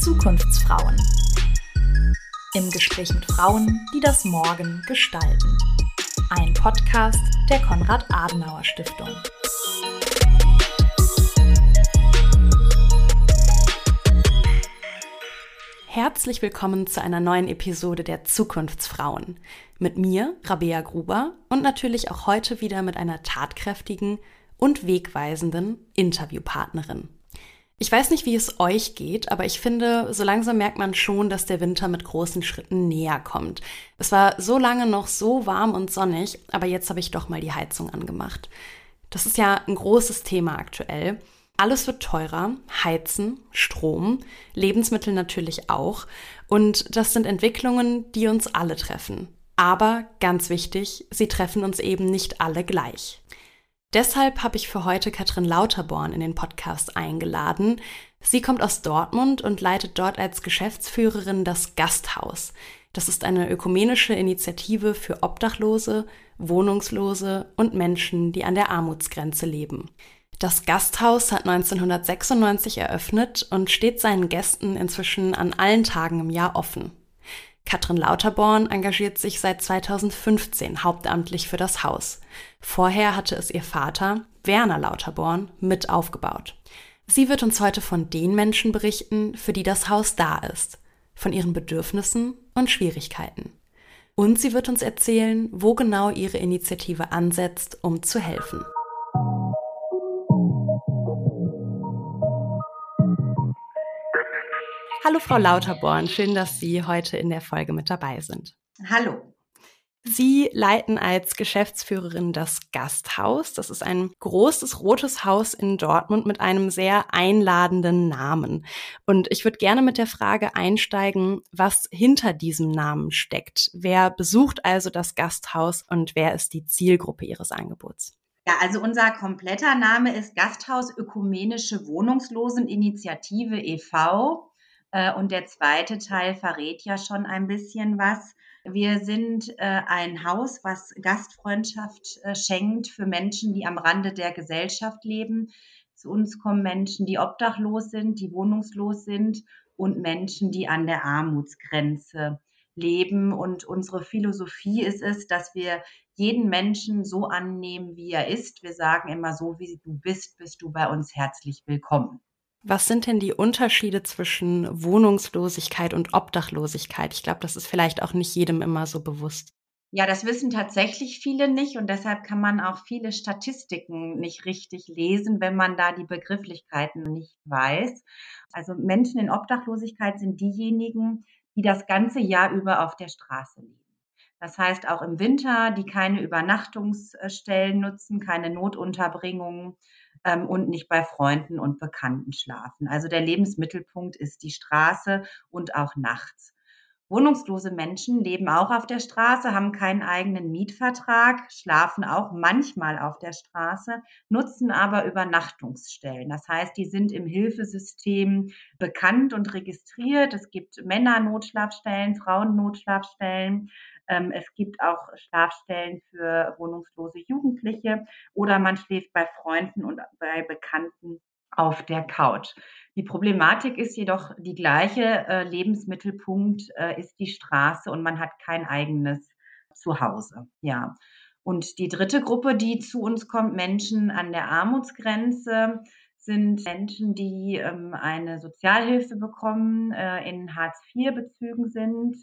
Zukunftsfrauen. Im Gespräch mit Frauen, die das Morgen gestalten. Ein Podcast der Konrad-Adenauer-Stiftung. Herzlich willkommen zu einer neuen Episode der Zukunftsfrauen. Mit mir, Rabea Gruber, und natürlich auch heute wieder mit einer tatkräftigen und wegweisenden Interviewpartnerin. Ich weiß nicht, wie es euch geht, aber ich finde, so langsam merkt man schon, dass der Winter mit großen Schritten näher kommt. Es war so lange noch so warm und sonnig, aber jetzt habe ich doch mal die Heizung angemacht. Das ist ja ein großes Thema aktuell. Alles wird teurer, Heizen, Strom, Lebensmittel natürlich auch. Und das sind Entwicklungen, die uns alle treffen. Aber ganz wichtig, sie treffen uns eben nicht alle gleich. Deshalb habe ich für heute Katrin Lauterborn in den Podcast eingeladen. Sie kommt aus Dortmund und leitet dort als Geschäftsführerin das Gasthaus. Das ist eine ökumenische Initiative für Obdachlose, Wohnungslose und Menschen, die an der Armutsgrenze leben. Das Gasthaus hat 1996 eröffnet und steht seinen Gästen inzwischen an allen Tagen im Jahr offen. Katrin Lauterborn engagiert sich seit 2015 hauptamtlich für das Haus. Vorher hatte es ihr Vater, Werner Lauterborn, mit aufgebaut. Sie wird uns heute von den Menschen berichten, für die das Haus da ist, von ihren Bedürfnissen und Schwierigkeiten. Und sie wird uns erzählen, wo genau ihre Initiative ansetzt, um zu helfen. Hallo Frau Lauterborn, schön, dass Sie heute in der Folge mit dabei sind. Hallo. Sie leiten als Geschäftsführerin das Gasthaus. Das ist ein großes rotes Haus in Dortmund mit einem sehr einladenden Namen. Und ich würde gerne mit der Frage einsteigen, was hinter diesem Namen steckt. Wer besucht also das Gasthaus und wer ist die Zielgruppe Ihres Angebots? Ja, also unser kompletter Name ist Gasthaus Ökumenische Wohnungsloseninitiative e.V. Äh, und der zweite Teil verrät ja schon ein bisschen was. Wir sind äh, ein Haus, was Gastfreundschaft äh, schenkt für Menschen, die am Rande der Gesellschaft leben. Zu uns kommen Menschen, die obdachlos sind, die wohnungslos sind und Menschen, die an der Armutsgrenze leben. Und unsere Philosophie ist es, dass wir jeden Menschen so annehmen, wie er ist. Wir sagen immer so, wie du bist, bist du bei uns herzlich willkommen. Was sind denn die Unterschiede zwischen Wohnungslosigkeit und Obdachlosigkeit? Ich glaube, das ist vielleicht auch nicht jedem immer so bewusst. Ja, das wissen tatsächlich viele nicht und deshalb kann man auch viele Statistiken nicht richtig lesen, wenn man da die Begrifflichkeiten nicht weiß. Also Menschen in Obdachlosigkeit sind diejenigen, die das ganze Jahr über auf der Straße leben. Das heißt auch im Winter, die keine Übernachtungsstellen nutzen, keine Notunterbringungen ähm, und nicht bei Freunden und Bekannten schlafen. Also der Lebensmittelpunkt ist die Straße und auch nachts. Wohnungslose Menschen leben auch auf der Straße, haben keinen eigenen Mietvertrag, schlafen auch manchmal auf der Straße, nutzen aber Übernachtungsstellen. Das heißt, die sind im Hilfesystem bekannt und registriert. Es gibt Männernotschlafstellen, Frauennotschlafstellen. Ähm, es gibt auch Schlafstellen für wohnungslose Jugendliche oder man schläft bei Freunden und bei Bekannten auf der Couch. Die Problematik ist jedoch die gleiche. Äh, Lebensmittelpunkt äh, ist die Straße und man hat kein eigenes Zuhause. Ja. Und die dritte Gruppe, die zu uns kommt, Menschen an der Armutsgrenze, sind Menschen, die ähm, eine Sozialhilfe bekommen, äh, in Hartz-IV-Bezügen sind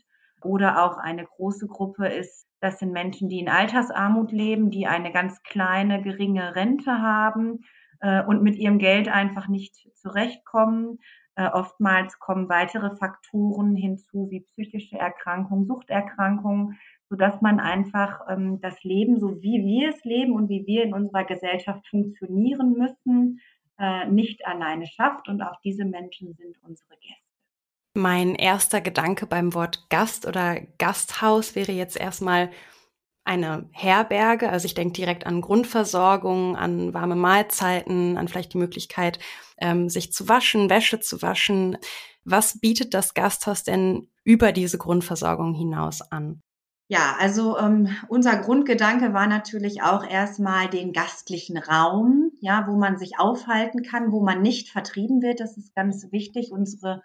oder auch eine große Gruppe ist, das sind Menschen, die in Altersarmut leben, die eine ganz kleine, geringe Rente haben äh, und mit ihrem Geld einfach nicht zurechtkommen. Äh, oftmals kommen weitere Faktoren hinzu, wie psychische Erkrankungen, Suchterkrankungen, sodass man einfach ähm, das Leben, so wie wir es leben und wie wir in unserer Gesellschaft funktionieren müssen, äh, nicht alleine schafft. Und auch diese Menschen sind unsere Gäste. Mein erster Gedanke beim Wort Gast oder Gasthaus wäre jetzt erstmal eine Herberge. Also ich denke direkt an Grundversorgung, an warme Mahlzeiten, an vielleicht die Möglichkeit, ähm, sich zu waschen, Wäsche zu waschen. Was bietet das Gasthaus denn über diese Grundversorgung hinaus an? Ja, also ähm, unser Grundgedanke war natürlich auch erstmal den gastlichen Raum, ja, wo man sich aufhalten kann, wo man nicht vertrieben wird. Das ist ganz wichtig. Unsere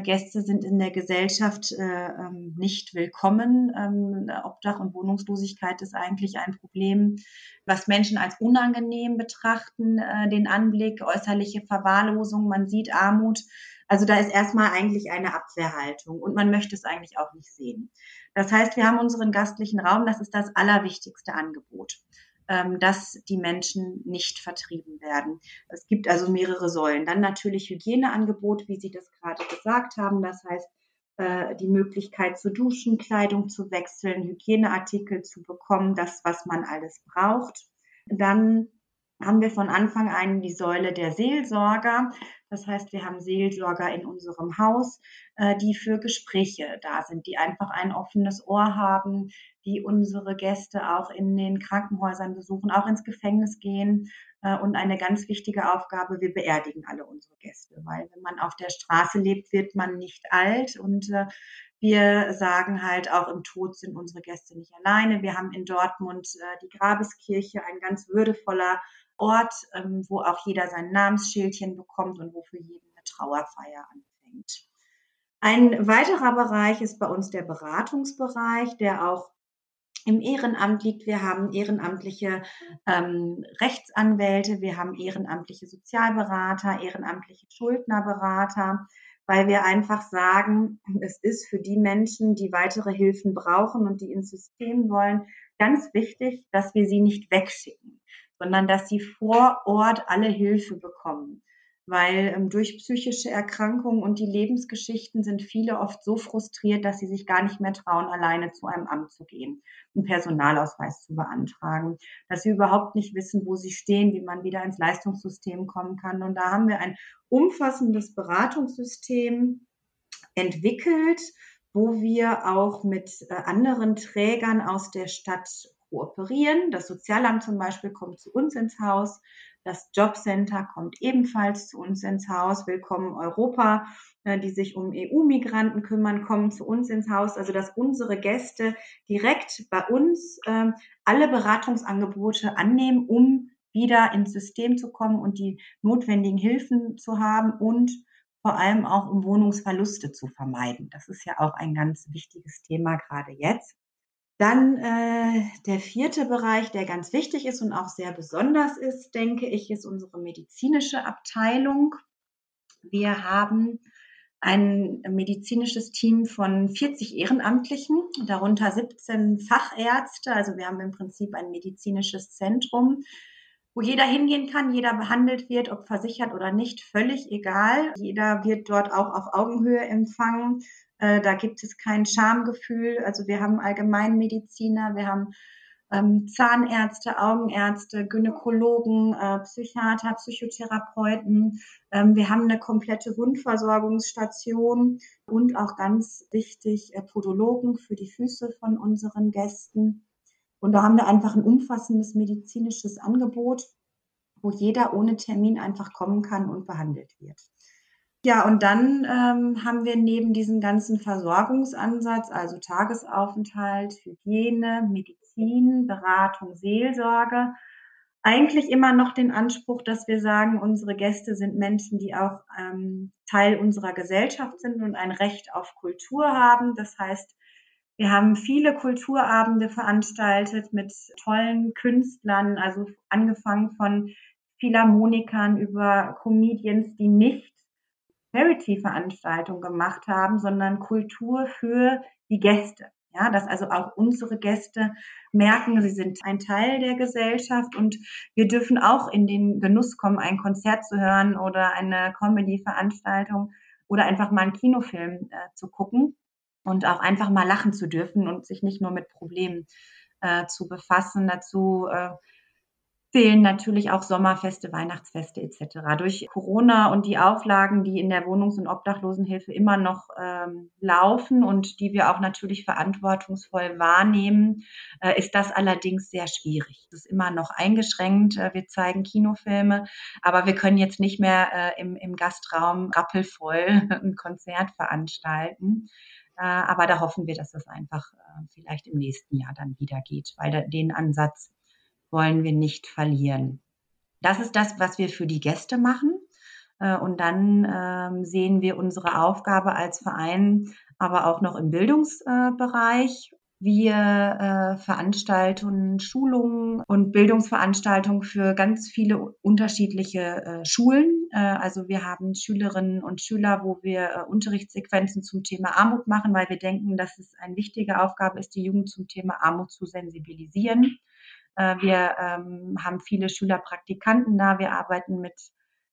Gäste sind in der Gesellschaft äh, ähm, nicht willkommen. Ähm, Obdach und Wohnungslosigkeit ist eigentlich ein Problem, was Menschen als unangenehm betrachten, äh, den Anblick, äußerliche Verwahrlosung, man sieht Armut. Also da ist erstmal eigentlich eine Abwehrhaltung und man möchte es eigentlich auch nicht sehen. Das heißt, wir haben unseren gastlichen Raum, das ist das allerwichtigste Angebot, dass die Menschen nicht vertrieben werden. Es gibt also mehrere Säulen. Dann natürlich Hygieneangebot, wie Sie das gerade gesagt haben. Das heißt, äh, die Möglichkeit zu duschen, Kleidung zu wechseln, Hygieneartikel zu bekommen, das, was man alles braucht. Dann haben wir von Anfang an die Säule der Seelsorger. Das heißt, wir haben Seelsorger in unserem Haus, äh, die für Gespräche da sind, die einfach ein offenes Ohr haben, die unsere Gäste auch in den Krankenhäusern besuchen, auch ins Gefängnis gehen. Äh, und eine ganz wichtige Aufgabe, wir beerdigen alle unsere Gäste, weil wenn man auf der Straße lebt, wird man nicht alt und äh, wir sagen halt, auch im Tod sind unsere Gäste nicht alleine. Wir haben in Dortmund die Grabeskirche, ein ganz würdevoller Ort, ähm, wo auch jeder sein Namensschildchen bekommt und wo für jeden eine Trauerfeier anfängt. Ein weiterer Bereich ist bei uns der Beratungsbereich, der auch im Ehrenamt liegt. Wir haben ehrenamtliche ähm, Rechtsanwälte, wir haben ehrenamtliche Sozialberater, ehrenamtliche Schuldnerberater, weil wir einfach sagen, es ist für die Menschen, die weitere Hilfen brauchen und die ins System wollen, ganz wichtig, dass wir sie nicht wegschicken sondern dass sie vor Ort alle Hilfe bekommen. Weil ähm, durch psychische Erkrankungen und die Lebensgeschichten sind viele oft so frustriert, dass sie sich gar nicht mehr trauen, alleine zu einem Amt zu gehen, einen Personalausweis zu beantragen, dass sie überhaupt nicht wissen, wo sie stehen, wie man wieder ins Leistungssystem kommen kann. Und da haben wir ein umfassendes Beratungssystem entwickelt, wo wir auch mit äh, anderen Trägern aus der Stadt kooperieren. Das Sozialamt zum Beispiel kommt zu uns ins Haus. Das Jobcenter kommt ebenfalls zu uns ins Haus. Willkommen Europa, äh, die sich um EU-Migranten kümmern, kommen zu uns ins Haus. Also dass unsere Gäste direkt bei uns äh, alle Beratungsangebote annehmen, um wieder ins System zu kommen und die notwendigen Hilfen zu haben und vor allem auch um Wohnungsverluste zu vermeiden. Das ist ja auch ein ganz wichtiges Thema gerade jetzt. Dann äh, der vierte Bereich, der ganz wichtig ist und auch sehr besonders ist, denke ich, ist unsere medizinische Abteilung. Wir haben ein medizinisches Team von 40 Ehrenamtlichen, darunter 17 Fachärzte. Also wir haben im Prinzip ein medizinisches Zentrum, wo jeder hingehen kann, jeder behandelt wird, ob versichert oder nicht, völlig egal. Jeder wird dort auch auf Augenhöhe empfangen. Äh, da gibt es kein Schamgefühl. Also wir haben Allgemeinmediziner, wir haben ähm, Zahnärzte, Augenärzte, Gynäkologen, äh, Psychiater, Psychotherapeuten. Ähm, wir haben eine komplette Wundversorgungsstation und auch ganz wichtig äh, Podologen für die Füße von unseren Gästen. Und da haben wir einfach ein umfassendes medizinisches Angebot, wo jeder ohne Termin einfach kommen kann und behandelt wird. Ja, und dann ähm, haben wir neben diesem ganzen Versorgungsansatz, also Tagesaufenthalt, Hygiene, Medizin, Beratung, Seelsorge, eigentlich immer noch den Anspruch, dass wir sagen, unsere Gäste sind Menschen, die auch ähm, Teil unserer Gesellschaft sind und ein Recht auf Kultur haben. Das heißt, wir haben viele Kulturabende veranstaltet mit tollen Künstlern, also angefangen von Philharmonikern über Comedians, die nicht Charity-Veranstaltung gemacht haben, sondern Kultur für die Gäste. Ja, dass also auch unsere Gäste merken, sie sind ein Teil der Gesellschaft und wir dürfen auch in den Genuss kommen, ein Konzert zu hören oder eine Comedy-Veranstaltung oder einfach mal einen Kinofilm äh, zu gucken und auch einfach mal lachen zu dürfen und sich nicht nur mit Problemen äh, zu befassen. Dazu äh, zählen natürlich auch Sommerfeste, Weihnachtsfeste etc. Durch Corona und die Auflagen, die in der Wohnungs- und Obdachlosenhilfe immer noch ähm, laufen und die wir auch natürlich verantwortungsvoll wahrnehmen, äh, ist das allerdings sehr schwierig. Es ist immer noch eingeschränkt. Äh, wir zeigen Kinofilme, aber wir können jetzt nicht mehr äh, im, im Gastraum rappelvoll ein Konzert veranstalten. aber da hoffen wir, dass es einfach vielleicht im nächsten Jahr dann wieder geht, weil den Ansatz wollen wir nicht verlieren. Das ist das, was wir für die Gäste machen. Und dann ähm, sehen wir unsere Aufgabe als Verein aber auch noch im Bildungsbereich. Wir äh, Veranstaltungen, Schulungen und Bildungsveranstaltungen für ganz viele unterschiedliche äh, Schulen. Äh, also wir haben Schülerinnen und Schüler, wo wir äh, Unterrichtssequenzen zum Thema Armut machen, weil wir denken, dass es eine wichtige Aufgabe ist, die Jugend zum Thema Armut zu sensibilisieren. Äh, wir ähm, haben viele Schülerpraktikanten da. Wir arbeiten mit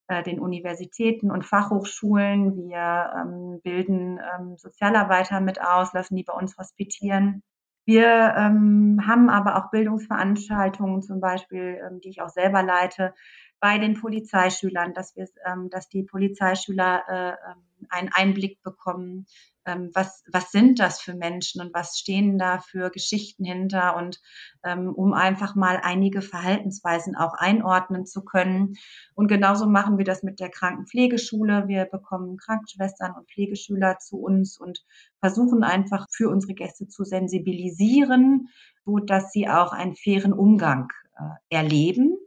äh, den Universitäten und Fachhochschulen. Wir ähm, bilden ähm, Sozialarbeiter mit aus, lassen die bei uns hospitieren. Wir ähm, haben aber auch Bildungsveranstaltungen, zum Beispiel, ähm, die ich auch selber leite, bei den Polizeischülern, dass wir, ähm, dass die Polizeischüler äh, ähm, einen Einblick bekommen, ähm, was, was sind das für Menschen und was stehen da für Geschichten hinter und ähm, um einfach mal einige Verhaltensweisen auch einordnen zu können. Und genauso machen wir das mit der Krankenpflegeschule. Wir bekommen Krankenschwestern und Pflegeschüler zu uns und versuchen einfach für unsere Gäste zu sensibilisieren, so dass sie auch einen fairen Umgang äh, erleben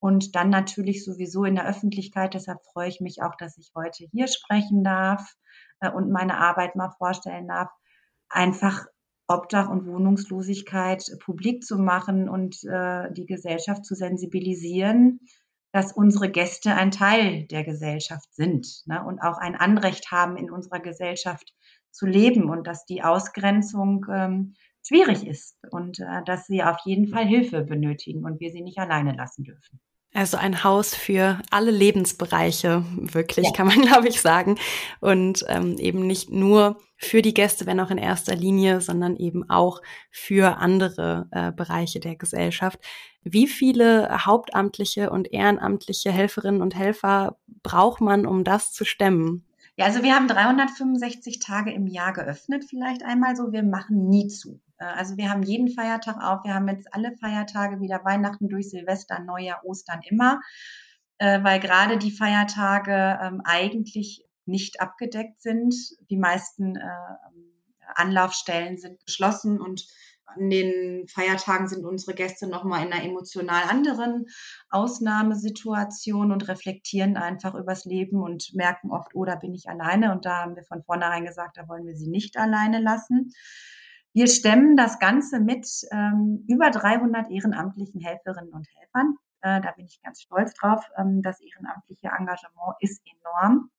und dann natürlich sowieso in der Öffentlichkeit. Deshalb freue ich mich auch, dass ich heute hier sprechen darf und meine Arbeit mal vorstellen darf. Einfach Obdach und Wohnungslosigkeit publik zu machen und äh, die Gesellschaft zu sensibilisieren, dass unsere Gäste ein Teil der Gesellschaft sind ne, und auch ein Anrecht haben, in unserer Gesellschaft zu leben und dass die Ausgrenzung ähm, schwierig ist und äh, dass sie auf jeden Fall Hilfe benötigen und wir sie nicht alleine lassen dürfen. Also ein Haus für alle Lebensbereiche, wirklich, ja. kann man, glaube ich, sagen. Und ähm, eben nicht nur für die Gäste, wenn auch in erster Linie, sondern eben auch für andere äh, Bereiche der Gesellschaft. Wie viele hauptamtliche und ehrenamtliche Helferinnen und Helfer braucht man, um das zu stemmen? Ja, also wir haben 365 Tage im Jahr geöffnet, vielleicht einmal so. Wir machen nie zu. Äh, also wir haben jeden Feiertag auf. Wir haben jetzt alle Feiertage wieder Weihnachten durch Silvester, Neujahr, Ostern immer, äh, weil gerade die Feiertage ähm, eigentlich nicht abgedeckt sind. Die meisten äh, Anlaufstellen sind geschlossen und an den Feiertagen sind unsere Gäste nochmal in einer emotional anderen Ausnahmesituation und reflektieren einfach übers Leben und merken oft, oh, da bin ich alleine. Und da haben wir von vornherein gesagt, da wollen wir sie nicht alleine lassen. Wir stemmen das Ganze mit ähm, über 300 ehrenamtlichen Helferinnen und Helfern. Äh, da bin ich ganz stolz drauf. Ähm, das ehrenamtliche Engagement ist enorm.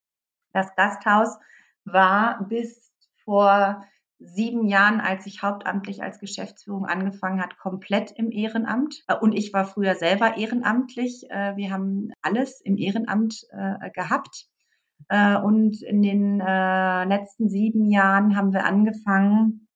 Das Gasthaus war bis vor sieben Jahren, als ich hauptamtlich als Geschäftsführung angefangen hat, komplett im Ehrenamt. Äh, und ich war früher selber ehrenamtlich. Äh, wir haben alles im Ehrenamt äh, gehabt. Und in den letzten sieben Jahren haben wir angefangen,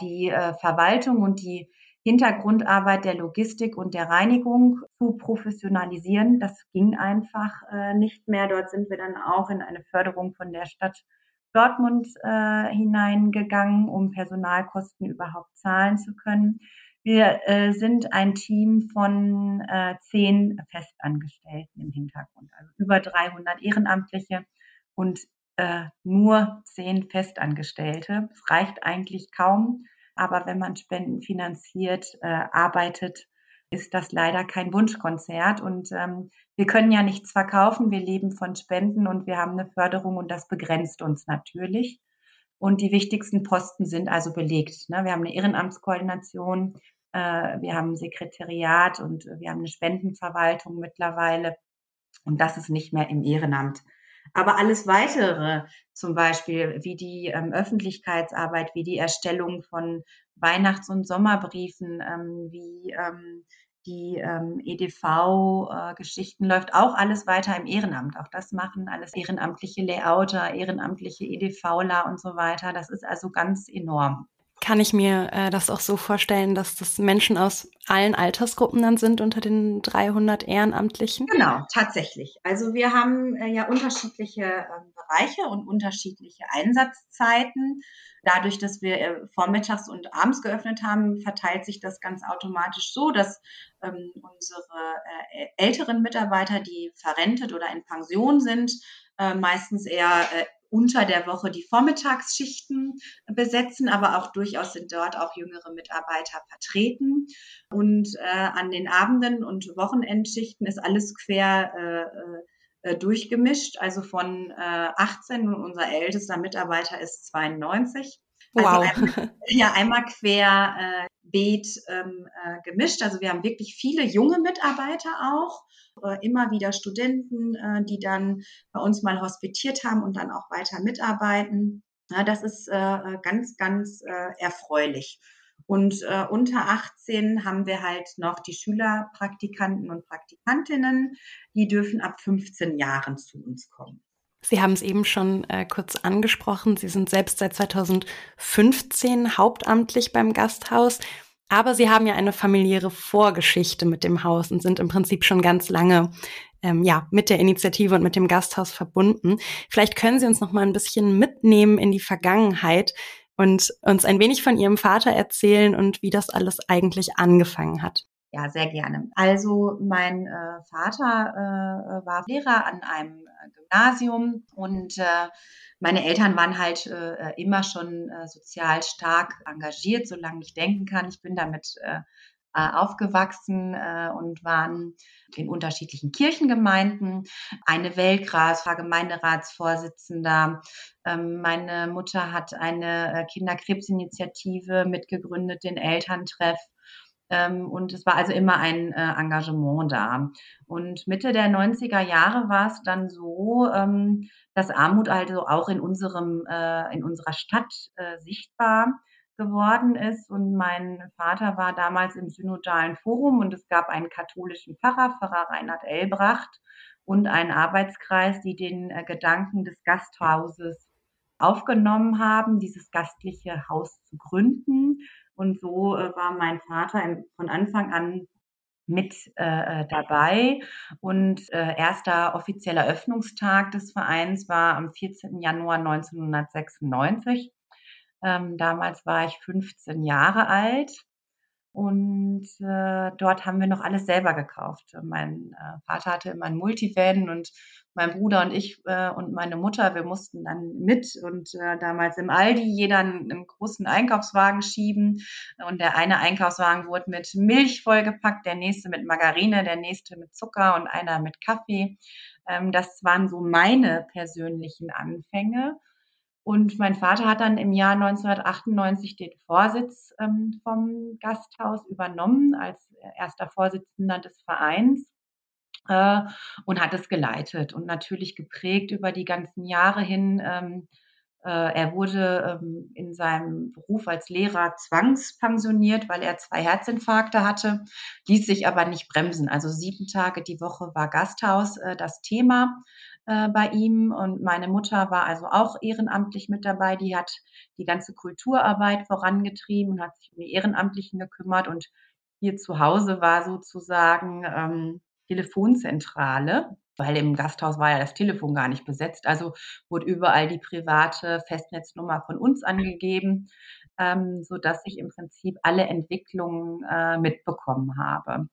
die Verwaltung und die Hintergrundarbeit der Logistik und der Reinigung zu professionalisieren. Das ging einfach nicht mehr. Dort sind wir dann auch in eine Förderung von der Stadt Dortmund äh, hineingegangen, um Personalkosten überhaupt zahlen zu können. Wir äh, sind ein Team von äh, zehn Festangestellten im Hintergrund, also über 300 Ehrenamtliche und äh, nur zehn Festangestellte. Es reicht eigentlich kaum, aber wenn man Spenden finanziert, äh, arbeitet, ist das leider kein Wunschkonzert. Und ähm, wir können ja nichts verkaufen, wir leben von Spenden und wir haben eine Förderung und das begrenzt uns natürlich. Und die wichtigsten Posten sind also belegt. Ne? Wir haben eine Ehrenamtskoordination, äh, wir haben ein Sekretariat und wir haben eine Spendenverwaltung mittlerweile. Und das ist nicht mehr im Ehrenamt. Aber alles weitere, zum Beispiel wie die ähm, Öffentlichkeitsarbeit, wie die Erstellung von Weihnachts- und Sommerbriefen, ähm, wie ähm, die ähm, EDV-Geschichten äh, läuft auch alles weiter im Ehrenamt. Auch das machen alles ehrenamtliche Layouter, ehrenamtliche EDVler und so weiter. Das ist also ganz enorm kann ich mir äh, das auch so vorstellen, dass das Menschen aus allen Altersgruppen dann sind unter den 300 Ehrenamtlichen? Genau, tatsächlich. Also wir haben äh, ja unterschiedliche äh, Bereiche und unterschiedliche Einsatzzeiten. Dadurch, dass wir äh, vormittags und abends geöffnet haben, verteilt sich das ganz automatisch so, dass ähm, unsere äh, älteren Mitarbeiter, die verrentet oder in Pension sind, äh, meistens eher unter der Woche die Vormittagsschichten besetzen, aber auch durchaus sind dort auch jüngere Mitarbeiter vertreten. Und äh, an den Abenden und Wochenendschichten ist alles quer äh, äh, durchgemischt, also von äh, 18 und unser ältester Mitarbeiter ist 92. Also wow. einmal, ja, einmal quer äh, Beet ähm, äh, gemischt. Also wir haben wirklich viele junge Mitarbeiter auch, äh, immer wieder Studenten, äh, die dann bei uns mal hospitiert haben und dann auch weiter mitarbeiten. Ja, das ist äh, ganz, ganz äh, erfreulich. Und äh, unter 18 haben wir halt noch die Schülerpraktikanten und Praktikantinnen, die dürfen ab 15 Jahren zu uns kommen. Sie haben es eben schon äh, kurz angesprochen. Sie sind selbst seit 2015 hauptamtlich beim Gasthaus. Aber Sie haben ja eine familiäre Vorgeschichte mit dem Haus und sind im Prinzip schon ganz lange ähm, ja, mit der Initiative und mit dem Gasthaus verbunden. Vielleicht können Sie uns noch mal ein bisschen mitnehmen in die Vergangenheit und uns ein wenig von Ihrem Vater erzählen und wie das alles eigentlich angefangen hat. Ja, sehr gerne. Also mein äh, Vater äh, war Lehrer an einem äh, Gymnasium und äh, meine Eltern waren halt äh, immer schon äh, sozial stark engagiert, solange ich denken kann. Ich bin damit äh, äh aufgewachsen äh, und waren in unterschiedlichen Kirchengemeinden. Eine Weltgras war Gemeinderatsvorsitzender. Ähm, meine Mutter hat eine äh, Kinderkrebsinitiative mitgegründet, den Elterntreff. Ähm, und es war also immer ein äh, Engagement da. Und Mitte der 90er Jahre war es dann so, ähm, dass Armut also auch in unserem, äh, in unserer Stadt äh, sichtbar geworden ist. Und mein Vater war damals im Synodalen Forum und es gab einen katholischen Pfarrer, Pfarrer Reinhard Elbracht, und einen Arbeitskreis, die den Gedanken des Gasthauses aufgenommen haben, dieses gastliche Haus zu gründen und so äh, war mein Vater von Anfang an mit äh, dabei. Und äh, erster offizieller Öffnungstag des Vereins war am 14. Januar 1996. Ähm, damals war ich 15 Jahre alt. Und äh, dort haben wir noch alles selber gekauft. Mein äh, Vater hatte immer ein Multivan und mein Bruder und ich äh, und meine Mutter, wir mussten dann mit und äh, damals im Aldi jeder einen, einen, großen Einkaufswagen schieben. Und der eine Einkaufswagen wurde mit Milch vollgepackt, der nächste mit Margarine, der nächste mit Zucker und einer mit Kaffee. Ähm, das waren so meine persönlichen Anfänge. Und mein Vater hat dann im Jahr 1998 den Vorsitz ähm, vom Gasthaus übernommen als erster Vorsitzender des Vereins äh, und hat es geleitet und natürlich geprägt über die ganzen Jahre hin. Ähm, äh, er wurde ähm, in seinem Beruf als Lehrer zwangspensioniert, weil er zwei Herzinfarkte hatte, ließ sich aber nicht bremsen. Also sieben Tage die Woche war Gasthaus äh, das Thema äh, bei ihm. Und meine Mutter war also auch ehrenamtlich mit dabei. Die hat die ganze Kulturarbeit vorangetrieben und hat sich um die Ehrenamtlichen gekümmert. Und hier zu Hause war sozusagen ähm, Telefonzentrale, weil im Gasthaus war ja das Telefon gar nicht besetzt. Also wurde überall die private Festnetznummer von uns angegeben, ähm, so dass ich im Prinzip alle Entwicklungen äh, mitbekommen habe.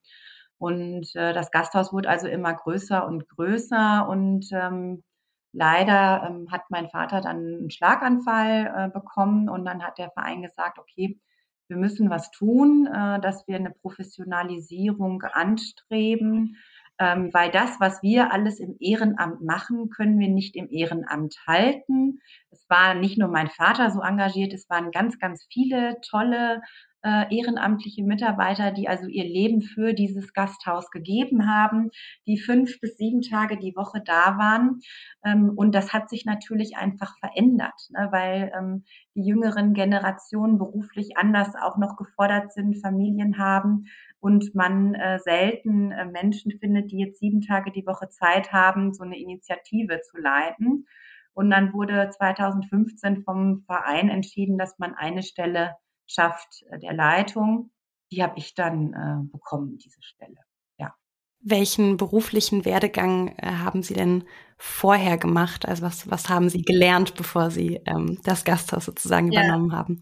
Und äh, das Gasthaus wurde also immer größer und größer und ähm, leider ähm, hat mein Vater dann einen Schlaganfall äh, bekommen und dann hat der Verein gesagt, okay, wir müssen was tun, äh, dass wir eine Professionalisierung anstreben, ähm, weil das, was wir alles im Ehrenamt machen, können wir nicht im Ehrenamt halten. Es war nicht nur mein Vater so engagiert, es waren ganz, ganz viele tolle äh, ehrenamtliche Mitarbeiter, die also ihr Leben für dieses Gasthaus gegeben haben, die fünf bis sieben Tage die Woche da waren. Ähm, und das hat sich natürlich einfach verändert, ne, weil ähm, die jüngeren Generationen beruflich anders auch noch gefordert sind, Familien haben und man äh, selten äh, Menschen findet, die jetzt sieben Tage die Woche Zeit haben, so eine Initiative zu leiten. Und dann wurde 2015 vom Verein entschieden, dass man eine Stelle schafft äh, der Leitung. Die habe ich dann äh, bekommen, diese Stelle. Ja. Welchen beruflichen Werdegang äh, haben Sie denn vorher gemacht? Also was, was haben Sie gelernt, bevor Sie ähm, das Gasthaus sozusagen ja. übernommen haben?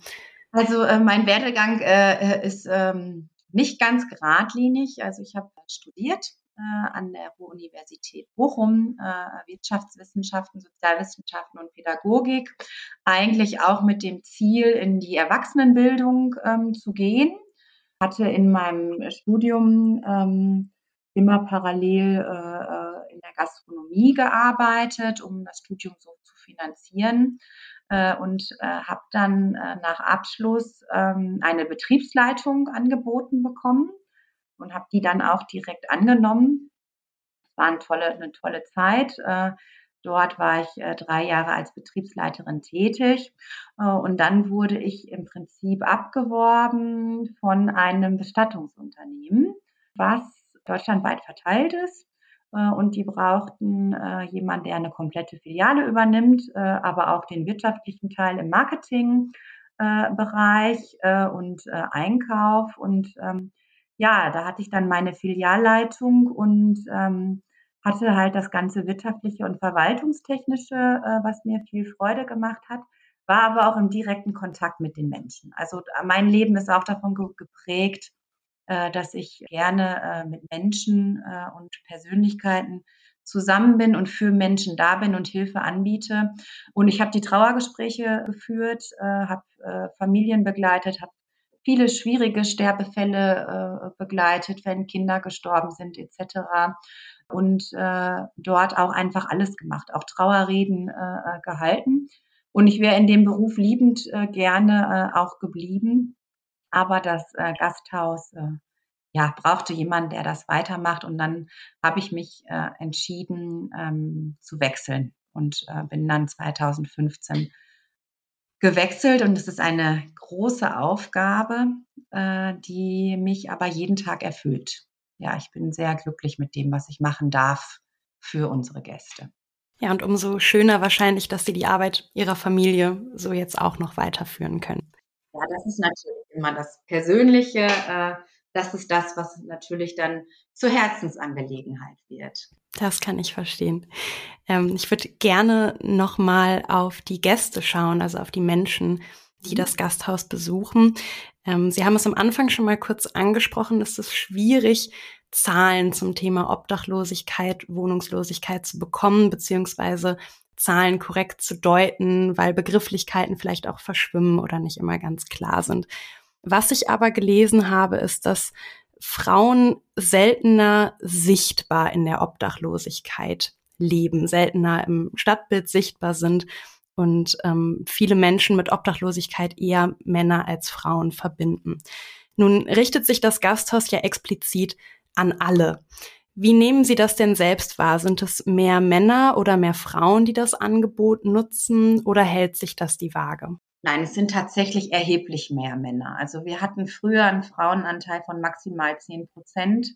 Also äh, mein Werdegang äh, ist ähm, nicht ganz geradlinig. Also ich habe studiert an der Ruhr-Universität Bochum, äh, Wirtschaftswissenschaften, Sozialwissenschaften und Pädagogik, eigentlich auch mit dem Ziel, in die Erwachsenenbildung ähm, zu gehen. Hatte in meinem Studium ähm, immer parallel äh, in der Gastronomie gearbeitet, um das Studium so zu finanzieren äh, und äh, habe dann äh, nach Abschluss ähm, eine Betriebsleitung angeboten bekommen und habe die dann auch direkt angenommen. Es war eine tolle, eine tolle Zeit. Äh, dort war ich äh, drei Jahre als Betriebsleiterin tätig äh, und dann wurde ich im Prinzip abgeworben von einem Bestattungsunternehmen, was deutschlandweit verteilt ist. Und die brauchten jemanden, der eine komplette Filiale übernimmt, aber auch den wirtschaftlichen Teil im Marketingbereich und Einkauf. Und ähm, ja, da hatte ich dann meine Filialleitung und ähm, hatte halt das ganze wirtschaftliche und verwaltungstechnische, äh, was mir viel Freude gemacht hat, war aber auch im direkten Kontakt mit den Menschen. Also mein Leben ist auch davon geprägt, äh, dass ich gerne äh, mit Menschen äh, und Persönlichkeiten zusammen bin und für Menschen da bin und Hilfe anbiete. Und ich habe die Trauergespräche geführt, äh, habe äh, Familien begleitet, habe viele schwierige Sterbefälle äh, begleitet, wenn Kinder gestorben sind etc. Und äh, dort auch einfach alles gemacht, auch Trauerreden äh, äh gehalten. Und ich wäre in dem Beruf liebend äh, gerne äh, auch geblieben. Aber das Gasthaus ja, brauchte jemand, der das weitermacht. Und dann habe ich mich entschieden ähm, zu wechseln und bin dann 2015 gewechselt und es ist eine große Aufgabe, äh, die mich aber jeden Tag erfüllt. Ja, ich bin sehr glücklich mit dem, was ich machen darf für unsere Gäste. Ja, und umso schöner wahrscheinlich, dass Sie die Arbeit Ihrer Familie so jetzt auch noch weiterführen können. Ja, das ist natürlich immer das Persönliche. Äh, das ist das, was natürlich dann zur Herzensangelegenheit wird. Das kann ich verstehen. Ähm, ich würde gerne nochmal auf die Gäste schauen, also auf die Menschen, die mhm. das Gasthaus besuchen. Ähm, Sie haben es am Anfang schon mal kurz angesprochen, es ist schwierig, Zahlen zum Thema Obdachlosigkeit, Wohnungslosigkeit zu bekommen, beziehungsweise Zahlen korrekt zu deuten, weil Begrifflichkeiten vielleicht auch verschwimmen oder nicht immer ganz klar sind. Was ich aber gelesen habe, ist, dass Frauen seltener sichtbar in der Obdachlosigkeit leben, seltener im Stadtbild sichtbar sind und ähm, viele Menschen mit Obdachlosigkeit eher Männer als Frauen verbinden. Nun richtet sich das Gasthaus ja explizit an alle. Wie nehmen Sie das denn selbst wahr? Sind es mehr Männer oder mehr Frauen, die das Angebot nutzen oder hält sich das die Waage? Nein, es sind tatsächlich erheblich mehr Männer. Also wir hatten früher einen Frauenanteil von maximal 10 Prozent.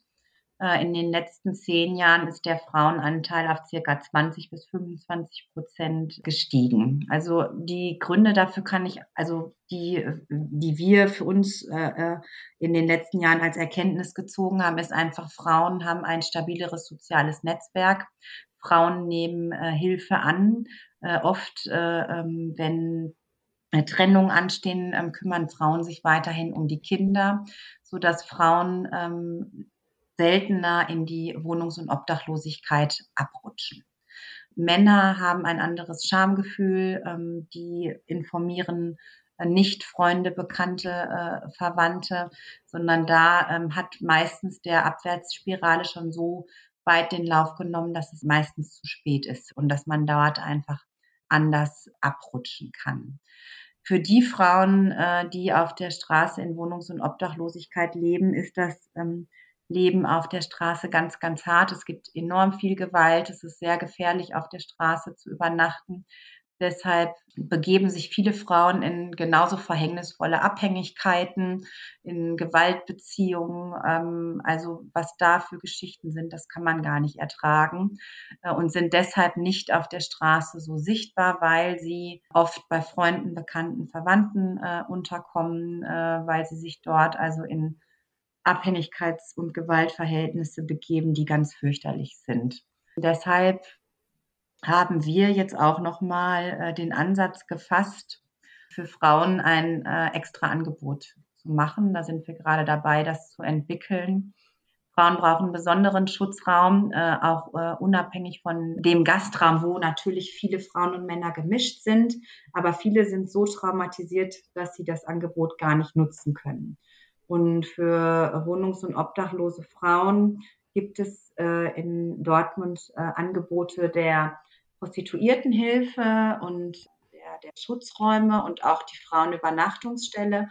Äh, in den letzten zehn Jahren ist der Frauenanteil auf circa 20 bis 25 Prozent gestiegen. Also die Gründe dafür kann ich, also die, die wir für uns äh, äh, in den letzten Jahren als Erkenntnis gezogen haben, ist einfach, Frauen haben ein stabileres soziales Netzwerk. Frauen nehmen Hilfe an. oft, ähm, wenn Trennung anstehen, ähm, kümmern Frauen sich weiterhin um die Kinder, so dass Frauen ähm, seltener in die Wohnungs- und Obdachlosigkeit abrutschen. Männer haben ein anderes Schamgefühl, ähm, die informieren äh, nicht Freunde, Bekannte, äh, Verwandte, sondern da ähm, hat meistens der Abwärtsspirale schon so weit den Lauf genommen, dass es meistens zu spät ist und dass man dort einfach anders abrutschen kann für die Frauen, äh, die auf der Straße in Wohnungs- und Obdachlosigkeit leben, ist das ähm, Leben auf der Straße ganz, ganz hart. Es gibt enorm viel Gewalt. Es ist sehr gefährlich, auf der Straße zu übernachten. Deshalb begeben sich viele Frauen in genauso verhängnisvolle Abhängigkeiten, in Gewaltbeziehungen. Ähm, also was da für Geschichten sind, das kann man gar nicht ertragen äh, und sind deshalb nicht auf der Straße so sichtbar, weil sie oft bei Freunden, Bekannten, Verwandten äh, unterkommen, äh, weil sie sich dort also in Abhängigkeits- und Gewaltverhältnisse begeben, die ganz fürchterlich sind. Deshalb haben wir jetzt auch nochmal äh, den Ansatz gefasst, für Frauen ein äh, extra Angebot zu machen. Da sind wir gerade dabei, das zu entwickeln. Frauen brauchen einen besonderen Schutzraum, äh, auch äh, unabhängig von dem Gastraum, wo natürlich viele Frauen und Männer gemischt sind. Aber viele sind so traumatisiert, dass sie das Angebot gar nicht nutzen können. Und für wohnungs- und obdachlose Frauen gibt es äh, in Dortmund äh, Angebote der Prostituiertenhilfe und der, der Schutzräume und auch die Frauenübernachtungsstelle,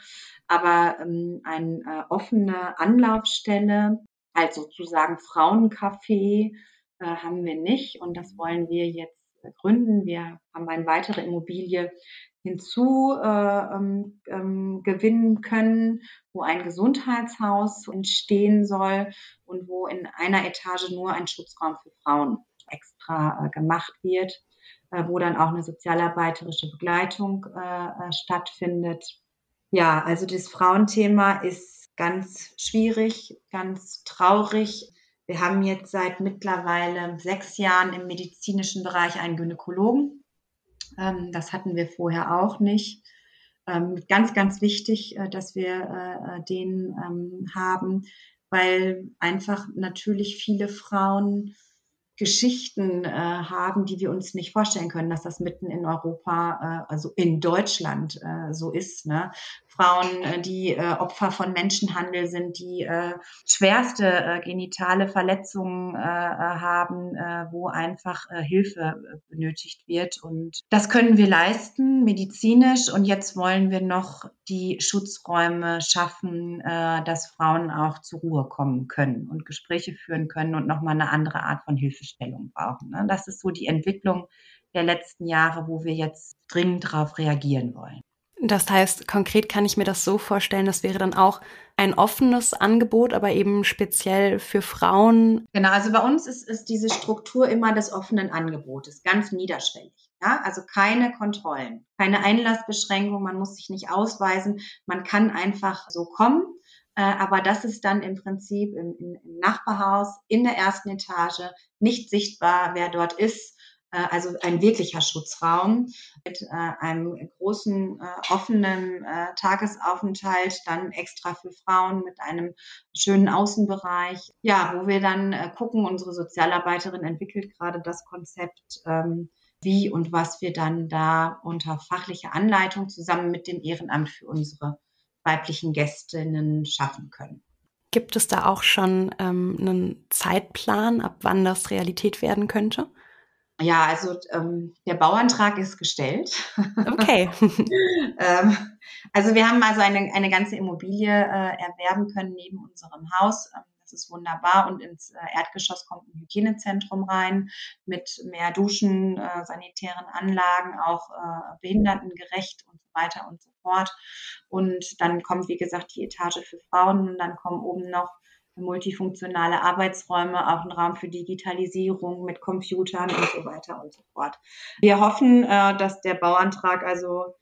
aber ähm, eine äh, offene Anlaufstelle als sozusagen Frauencafé äh, haben wir nicht und das wollen wir jetzt gründen. Wir haben eine weitere Immobilie hinzu äh, ähm, ähm, gewinnen können, wo ein Gesundheitshaus entstehen soll und wo in einer Etage nur ein Schutzraum für Frauen extra äh, gemacht wird, äh, wo dann auch eine sozialarbeiterische Begleitung äh, stattfindet. Ja, also das Frauenthema ist ganz schwierig, ganz traurig. Wir haben jetzt seit mittlerweile sechs Jahren im medizinischen Bereich einen Gynäkologen. Ähm, das hatten wir vorher auch nicht. Ähm, ganz, ganz wichtig, dass wir den ähm, haben, weil einfach natürlich viele Frauen Geschichten äh, haben, die wir uns nicht vorstellen können, dass das mitten in Europa, äh, also in Deutschland äh, so ist. Ne? Frauen, äh, die äh, Opfer von Menschenhandel sind, die äh, schwerste äh, genitale Verletzungen äh, äh haben, äh, wo einfach äh, Hilfe äh, benötigt wird. Und das können wir leisten, medizinisch. Und jetzt wollen wir noch die Schutzräume schaffen, äh, dass Frauen auch zur Ruhe kommen können und Gespräche führen können und nochmal eine andere Art von Hilfestellung brauchen. Ne? Das ist so die Entwicklung der letzten Jahre, wo wir jetzt dringend darauf reagieren wollen. Das heißt, konkret kann ich mir das so vorstellen, das wäre dann auch ein offenes Angebot, aber eben speziell für Frauen. Genau, also bei uns ist, ist diese Struktur immer des offenen Angebotes, ganz niederschwellig. Ja, also keine Kontrollen, keine Einlassbeschränkung, man muss sich nicht ausweisen, man kann einfach so kommen. Äh, aber das ist dann im Prinzip im, im Nachbarhaus in der ersten Etage nicht sichtbar, wer dort ist also ein wirklicher Schutzraum mit äh, einem großen äh, offenen Tagesaufenthalt, dann extra für Frauen mit einem schönen Außenbereich. Ja, wo wir dann gucken, unsere Sozialarbeiterin entwickelt gerade das Konzept, ähm, wie und was wir dann da unter fachlicher Anleitung zusammen mit dem Ehrenamt für unsere weiblichen Gästinnen schaffen können. Gibt es da auch schon ähm, einen Zeitplan, ab wann das Realität werden könnte? Ja, also ähm, der Bauantrag ist gestellt. Okay. ähm, also wir haben also eine, eine ganze Immobilie äh, erwerben können neben unserem Haus. Ähm, das ist wunderbar. Und ins äh, Erdgeschoss kommt ein Hygienezentrum rein mit mehr Duschen, äh, sanitären Anlagen, auch äh, behindertengerecht und so weiter und so fort. Und dann kommt, wie gesagt, die Etage für Frauen und dann kommen oben noch multifunktionale Arbeitsräume, auch ein Raum für Digitalisierung mit Computern und so weiter und so fort. Wir hoffen, äh, dass der Bauantrag, also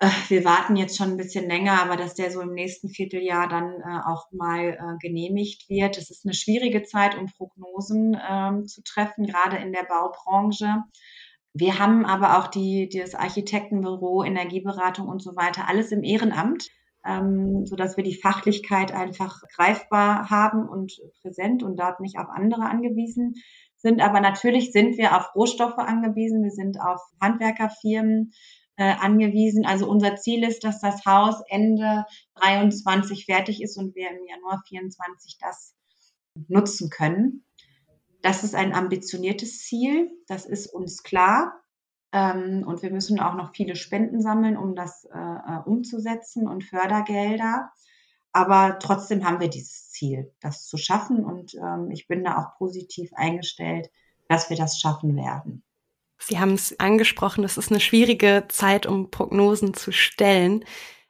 äh, wir warten jetzt schon ein bisschen länger, aber dass der so im nächsten Vierteljahr dann äh, auch mal genehmigt wird. Es ist eine schwierige Zeit, um Prognosen ähm, zu treffen, gerade in der Baubranche. Wir haben aber auch die, das Architektenbüro, Energieberatung und so weiter, alles im Ehrenamt ähm, so dass wir die Fachlichkeit einfach greifbar haben und präsent und dort nicht auf andere angewiesen sind. Aber natürlich sind wir auf Rohstoffe angewiesen, wir sind auf Handwerkerfirmen äh, angewiesen. Also unser Ziel ist, dass das Haus Ende 23 fertig ist und wir im Januar 24 das nutzen können. Das ist ein ambitioniertes Ziel, das ist uns klar. Ähm, und wir müssen auch noch viele Spenden sammeln, um das äh, äh, umzusetzen und Fördergelder. Aber trotzdem haben wir dieses Ziel, das zu schaffen. Und ähm, ich bin da auch positiv eingestellt, dass wir das schaffen werden. Sie haben es angesprochen, es ist eine schwierige Zeit, um Prognosen zu stellen,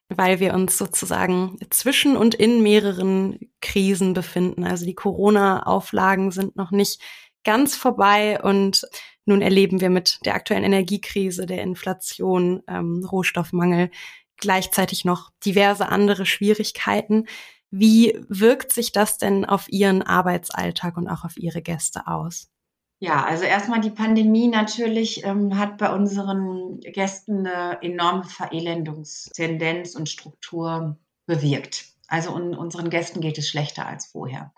weil wir uns sozusagen zwischen und in mehreren Krisen befinden. Also die Corona-Auflagen sind noch nicht ganz vorbei und nun erleben wir mit der aktuellen Energiekrise, der Inflation, ähm, Rohstoffmangel gleichzeitig noch diverse andere Schwierigkeiten. Wie wirkt sich das denn auf Ihren Arbeitsalltag und auch auf Ihre Gäste aus? Ja, also erstmal die Pandemie natürlich ähm, hat bei unseren Gästen eine enorme Verelendungstendenz und Struktur bewirkt. Also un unseren Gästen geht es schlechter als vorher.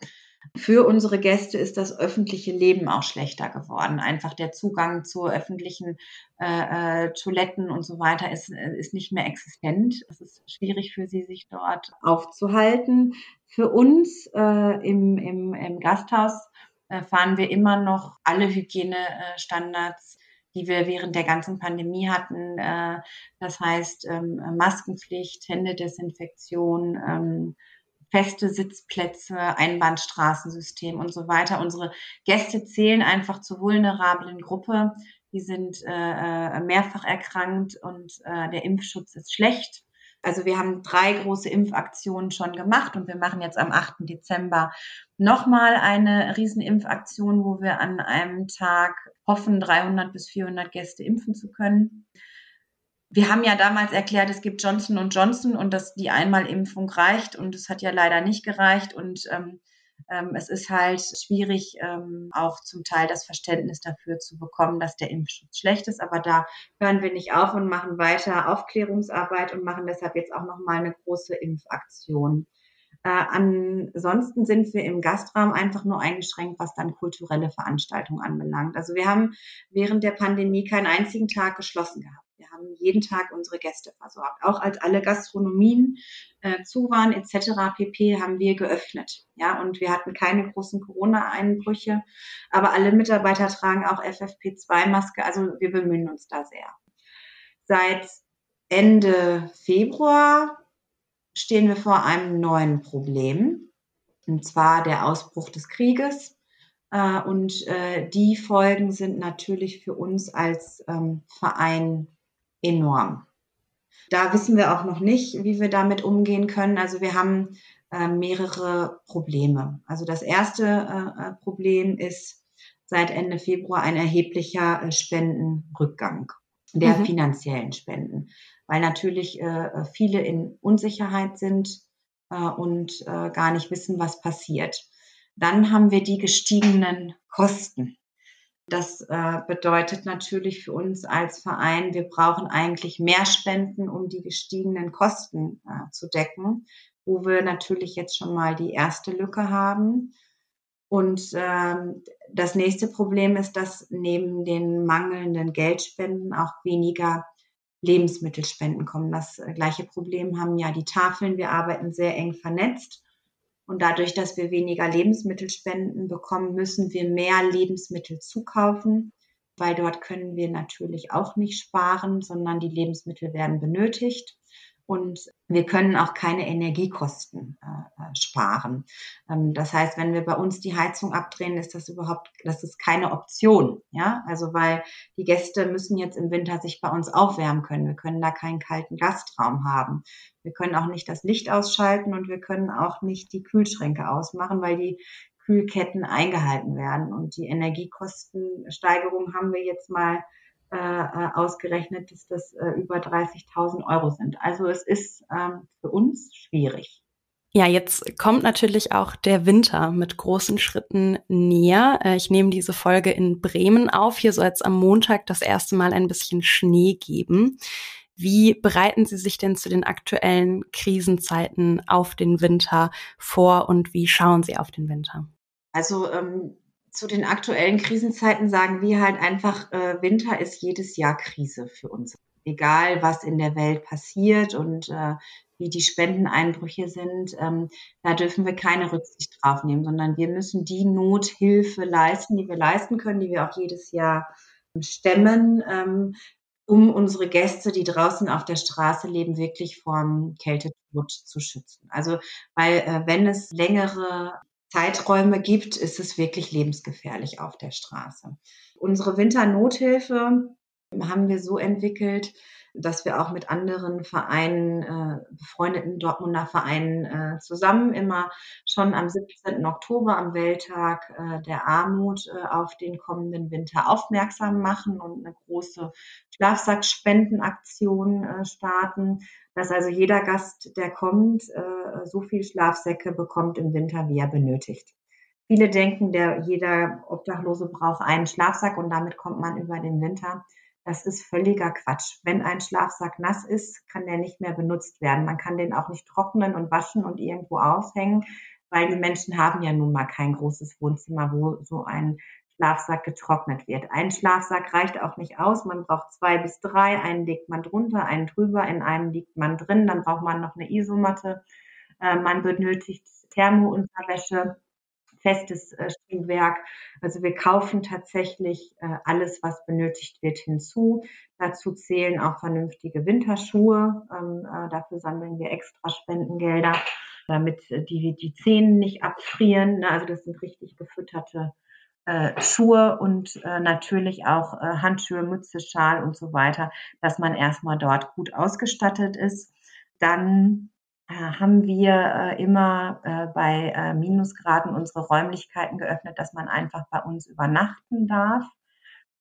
Für unsere Gäste ist das öffentliche Leben auch schlechter geworden. Einfach der Zugang zu öffentlichen äh, äh, Toiletten und so weiter ist, äh, ist nicht mehr existent. Es ist schwierig für sie, sich dort aufzuhalten. Für uns äh, im, im, im Gasthaus äh, fahren wir immer noch alle Hygienestandards die wir während der ganzen Pandemie hatten. Das heißt ähm, Maskenpflicht, Händedesinfektion, ähm, feste Sitzplätze, Einbahnstraßensystem und so weiter. Unsere Gäste zählen einfach zur vulnerablen Gruppe. Die sind äh, äh, mehrfach erkrankt und äh, der Impfschutz ist schlecht. Also wir haben drei große Impfaktionen schon gemacht und wir machen jetzt am 8. Dezember nochmal eine Riesenimpfaktion, wo wir an einem Tag hoffen, 300 bis 400 Gäste impfen zu können. Wir haben ja damals erklärt, es gibt Johnson Johnson und dass die Einmalimpfung reicht und es hat ja leider nicht gereicht und ähm, ähm, es ist halt schwierig, ähm, auch zum Teil das Verständnis dafür zu bekommen, dass der Impfschutz schlecht ist. Aber da hören wir nicht auf und machen weiter Aufklärungsarbeit und machen deshalb jetzt auch nochmal eine große Impfaktion. Äh, ansonsten sind wir im Gastraum einfach nur eingeschränkt, was dann kulturelle Veranstaltungen anbelangt. Also wir haben während der Pandemie keinen einzigen Tag geschlossen gehabt. Wir haben jeden Tag unsere Gäste versorgt. Auch als alle Gastronomien äh, zu waren etc. pp. haben wir geöffnet. Ja, und wir hatten keine großen Corona-Einbrüche. Aber alle Mitarbeiter tragen auch FFP2-Maske. Also wir bemühen uns da sehr. Seit Ende Februar stehen wir vor einem neuen Problem. Und zwar der Ausbruch des Krieges. Äh, und äh, die Folgen sind natürlich für uns als ähm, Verein enorm. Da wissen wir auch noch nicht, wie wir damit umgehen können. Also wir haben äh, mehrere Probleme. Also das erste äh, äh Problem ist seit Ende Februar ein erheblicher äh, Spendenrückgang der mhm. finanziellen Spenden, weil natürlich äh, viele in Unsicherheit sind äh, und äh, gar nicht wissen, was passiert. Dann haben wir die gestiegenen Kosten. Das äh, bedeutet natürlich für uns als Verein, wir brauchen eigentlich mehr Spenden, um die gestiegenen Kosten äh, zu decken, wo wir natürlich jetzt schon mal die erste Lücke haben. Und ähm, das nächste Problem ist, dass neben den mangelnden Geldspenden auch weniger Lebensmittelspenden kommen. Das äh, gleiche Problem haben ja die Tafeln. Wir arbeiten sehr eng vernetzt. Und dadurch, dass wir weniger Lebensmittelspenden bekommen, müssen wir mehr Lebensmittel zukaufen, weil dort können wir natürlich auch nicht sparen, sondern die Lebensmittel werden benötigt und wir können auch keine Energiekosten äh, äh, sparen. Ähm, das heißt, wenn wir bei uns die Heizung abdrehen, ist das überhaupt, das ist keine Option. Ja, also weil die Gäste müssen jetzt im Winter sich bei uns aufwärmen können. Wir können da keinen kalten Gastraum haben. Wir können auch nicht das Licht ausschalten und wir können auch nicht die Kühlschränke ausmachen, weil die Kühlketten eingehalten werden. Und die Energiekostensteigerung haben wir jetzt mal äh, äh, ausgerechnet, dass das äh, über 30.000 Euro sind. Also es ist ähm, für uns schwierig. Ja, jetzt kommt natürlich auch der Winter mit großen Schritten näher. Äh, ich nehme diese Folge in Bremen auf. Hier soll es am Montag das erste Mal ein bisschen Schnee geben. Wie bereiten Sie sich denn zu den aktuellen Krisenzeiten auf den Winter vor und wie schauen Sie auf den Winter? Also ähm, zu den aktuellen Krisenzeiten sagen wir halt einfach, äh, Winter ist jedes Jahr Krise für uns. Egal, was in der Welt passiert und äh, wie die Spendeneinbrüche sind, ähm, da dürfen wir keine Rücksicht drauf nehmen, sondern wir müssen die Nothilfe leisten, die wir leisten können, die wir auch jedes Jahr stemmen, ähm, um unsere Gäste, die draußen auf der Straße leben, wirklich vom Kältetod zu schützen. Also, weil äh, wenn es längere Zeiträume gibt, ist es wirklich lebensgefährlich auf der Straße. Unsere Winternothilfe haben wir so entwickelt, dass wir auch mit anderen Vereinen, äh, befreundeten Dortmunder Vereinen äh, zusammen immer schon am 17. Oktober am Welttag äh, der Armut äh, auf den kommenden Winter aufmerksam machen und eine große Schlafsackspendenaktion äh, starten, dass also jeder Gast, der kommt, äh, so viel Schlafsäcke bekommt im Winter, wie er benötigt. Viele denken, der, jeder Obdachlose braucht einen Schlafsack und damit kommt man über den Winter. Das ist völliger Quatsch. Wenn ein Schlafsack nass ist, kann der nicht mehr benutzt werden. Man kann den auch nicht trocknen und waschen und irgendwo aufhängen, weil die Menschen haben ja nun mal kein großes Wohnzimmer, wo so ein Schlafsack getrocknet wird. Ein Schlafsack reicht auch nicht aus. Man braucht zwei bis drei. Einen legt man drunter, einen drüber, in einem liegt man drin. Dann braucht man noch eine Isomatte. Äh, man benötigt Thermounterwäsche, festes äh, Strickwerk. Also wir kaufen tatsächlich äh, alles, was benötigt wird, hinzu. Dazu zählen auch vernünftige Winterschuhe. Ähm, äh, dafür sammeln wir extra Spendengelder, damit die, die Zähne nicht abfrieren. Also das sind richtig gefütterte Schuhe und natürlich auch Handschuhe, Mütze, Schal und so weiter, dass man erstmal dort gut ausgestattet ist. Dann haben wir äh, immer äh, bei äh, Minusgraden unsere Räumlichkeiten geöffnet, dass man einfach bei uns übernachten darf.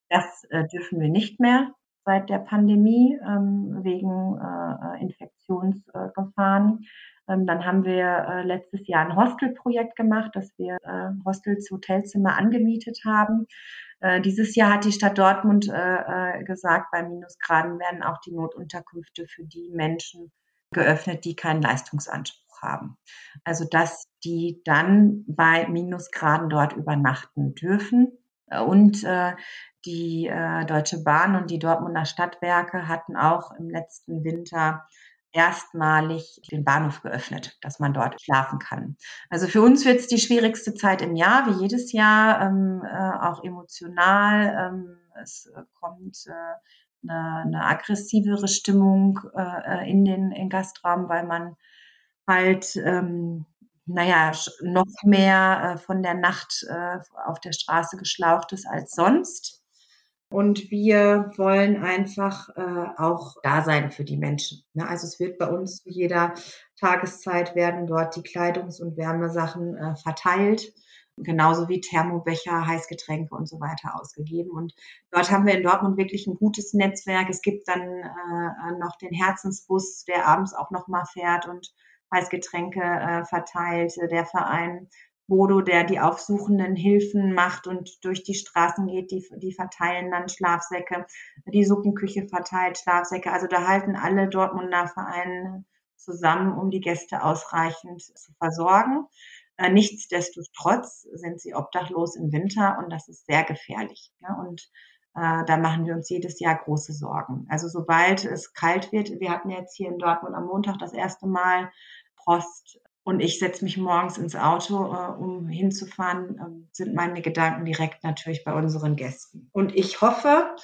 Das äh, dürfen wir nicht mehr seit der Pandemie ähm, wegen äh, Infektionsgefahren. Ähm, dann haben wir äh, letztes Jahr ein Hostelprojekt gemacht, dass wir äh, Hostels, Hotelzimmer angemietet haben. Äh, dieses Jahr hat die Stadt Dortmund äh, äh, gesagt, bei Minusgraden werden auch die Notunterkünfte für die Menschen geöffnet, die keinen Leistungsanspruch haben. Also dass die dann bei Minusgraden dort übernachten dürfen. Und äh, die äh, Deutsche Bahn und die Dortmunder Stadtwerke hatten auch im letzten Winter erstmalig den Bahnhof geöffnet, dass man dort schlafen kann. Also für uns wird es die schwierigste Zeit im Jahr, wie jedes Jahr, ähm, äh, auch emotional. Ähm, es kommt äh, eine, eine aggressivere Stimmung äh, in den in Gastraum, weil man halt ähm, naja, noch mehr äh, von der Nacht äh, auf der Straße geschlaucht ist als sonst. Und wir wollen einfach äh, auch da sein für die Menschen. Ne? Also es wird bei uns zu jeder Tageszeit werden dort die Kleidungs- und Wärmesachen äh, verteilt. Genauso wie Thermobecher, Heißgetränke und so weiter ausgegeben. Und dort haben wir in Dortmund wirklich ein gutes Netzwerk. Es gibt dann äh, noch den Herzensbus, der abends auch nochmal fährt und Heißgetränke äh, verteilt. Der Verein Bodo, der die aufsuchenden Hilfen macht und durch die Straßen geht, die, die verteilen dann Schlafsäcke. Die Suppenküche verteilt Schlafsäcke. Also da halten alle Dortmunder Vereine zusammen, um die Gäste ausreichend zu versorgen. Äh, nichtsdestotrotz sind sie obdachlos im Winter und das ist sehr gefährlich. Und äh, da machen wir uns jedes Jahr große Sorgen. Also sobald es kalt wird, wir hatten jetzt hier in Dortmund am Montag das erste Mal Frost, und ich setze mich morgens ins Auto, äh, um hinzufahren, äh, sind meine Gedanken direkt natürlich bei unseren Gästen. Und ich hoffe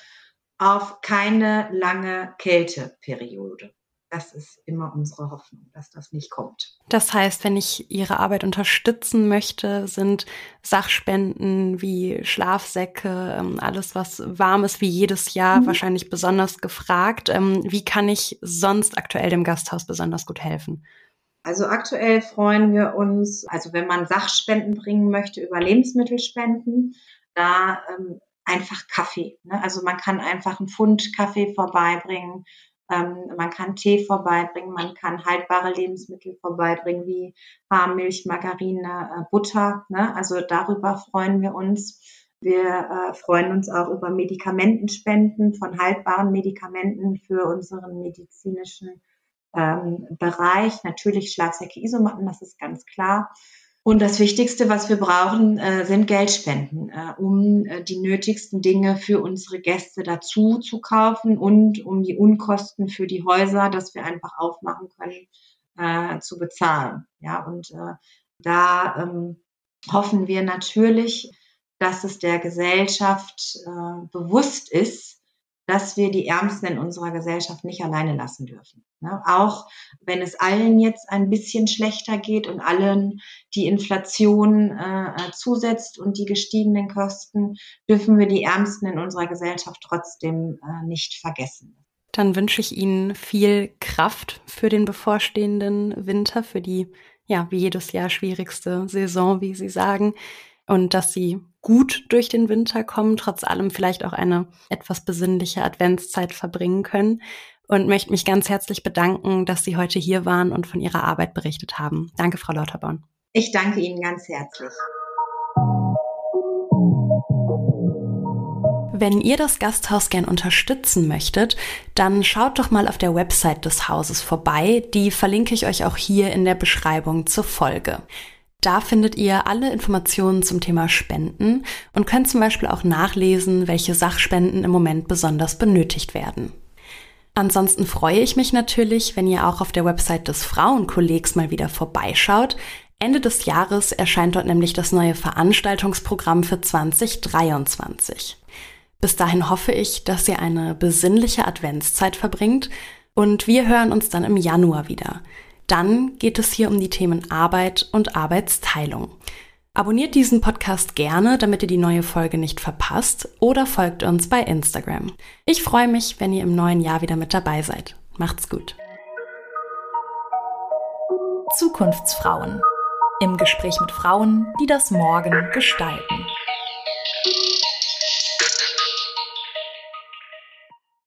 auf keine lange Kälteperiode. Das ist immer unsere Hoffnung, dass das nicht kommt. Das heißt, wenn ich Ihre Arbeit unterstützen möchte, sind Sachspenden wie Schlafsäcke, ähm, alles was warm ist, wie jedes Jahr, mhm. wahrscheinlich besonders gefragt. Ähm, wie kann ich sonst aktuell dem Gasthaus besonders gut helfen? Also aktuell freuen wir uns, also wenn man Sachspenden bringen möchte, über Lebensmittelspenden, da ähm, einfach Kaffee. Ne? Also man kann einfach einen Pfund Kaffee vorbeibringen, ähm, man kann Tee vorbeibringen, man kann haltbare Lebensmittel vorbeibringen wie Haarmilch, Margarine, äh, Butter. Ne? Also darüber freuen wir uns. Wir äh, freuen uns auch über Medikamentenspenden von haltbaren Medikamenten für unseren medizinischen ähm, Bereich. Natürlich Schlafsäcke, Isomatten, das ist ganz klar. Und das Wichtigste, was wir brauchen, äh, sind Geldspenden, äh, um äh, die nötigsten Dinge für unsere Gäste dazu zu kaufen und um die Unkosten für die Häuser, dass wir einfach aufmachen können, äh, zu bezahlen. Ja, und äh, da ähm, hoffen wir natürlich, dass es der Gesellschaft äh, bewusst ist, dass wir die Ärmsten in unserer Gesellschaft nicht alleine lassen dürfen. Ne? Auch wenn es allen jetzt ein bisschen schlechter geht und allen die Inflation äh, zusetzt und die gestiegenen Kosten, dürfen wir die Ärmsten in unserer Gesellschaft trotzdem äh, nicht vergessen. Dann wünsche ich Ihnen viel Kraft für den bevorstehenden Winter, für die, ja, wie jedes Jahr schwierigste Saison, wie Sie sagen und dass sie gut durch den Winter kommen, trotz allem vielleicht auch eine etwas besinnliche Adventszeit verbringen können und möchte mich ganz herzlich bedanken, dass Sie heute hier waren und von Ihrer Arbeit berichtet haben. Danke, Frau Lauterborn. Ich danke Ihnen ganz herzlich. Wenn ihr das Gasthaus gern unterstützen möchtet, dann schaut doch mal auf der Website des Hauses vorbei. Die verlinke ich euch auch hier in der Beschreibung zur Folge. Da findet ihr alle Informationen zum Thema Spenden und könnt zum Beispiel auch nachlesen, welche Sachspenden im Moment besonders benötigt werden. Ansonsten freue ich mich natürlich, wenn ihr auch auf der Website des Frauenkollegs mal wieder vorbeischaut. Ende des Jahres erscheint dort nämlich das neue Veranstaltungsprogramm für 2023. Bis dahin hoffe ich, dass ihr eine besinnliche Adventszeit verbringt und wir hören uns dann im Januar wieder. Dann geht es hier um die Themen Arbeit und Arbeitsteilung. Abonniert diesen Podcast gerne, damit ihr die neue Folge nicht verpasst oder folgt uns bei Instagram. Ich freue mich, wenn ihr im neuen Jahr wieder mit dabei seid. Macht's gut. Zukunftsfrauen. Im Gespräch mit Frauen, die das Morgen gestalten.